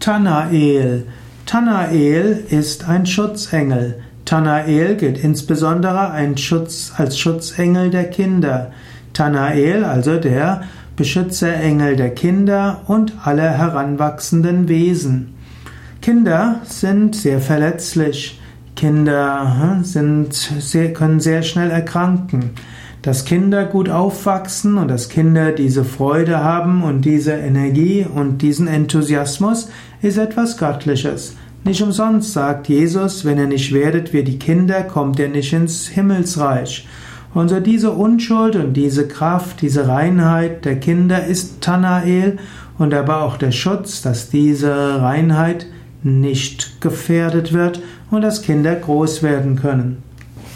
Tanael. Tanael ist ein Schutzengel. Tanael gilt insbesondere ein Schutz, als Schutzengel der Kinder. Tanael, also der Beschützerengel der Kinder und aller heranwachsenden Wesen. Kinder sind sehr verletzlich. Kinder hm, sind können sehr schnell erkranken. Dass Kinder gut aufwachsen und dass Kinder diese Freude haben und diese Energie und diesen Enthusiasmus ist etwas Göttliches. Nicht umsonst sagt Jesus, wenn ihr nicht werdet wie die Kinder, kommt ihr nicht ins Himmelsreich. Und so diese Unschuld und diese Kraft, diese Reinheit der Kinder ist Tanael und aber auch der Schutz, dass diese Reinheit nicht gefährdet wird und dass Kinder groß werden können.